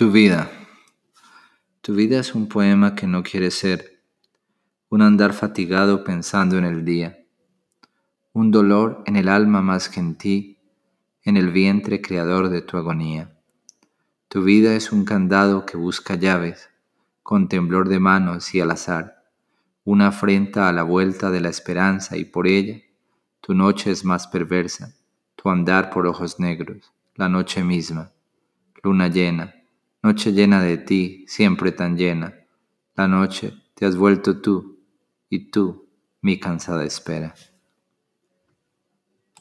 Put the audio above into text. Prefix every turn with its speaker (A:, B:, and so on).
A: Tu vida. Tu vida es un poema que no quiere ser, un andar fatigado pensando en el día, un dolor en el alma más que en ti, en el vientre creador de tu agonía. Tu vida es un candado que busca llaves, con temblor de manos y al azar, una afrenta a la vuelta de la esperanza y por ella tu noche es más perversa, tu andar por ojos negros, la noche misma, luna llena Noche llena de ti, siempre tan llena. La noche te has vuelto tú y tú mi cansada espera.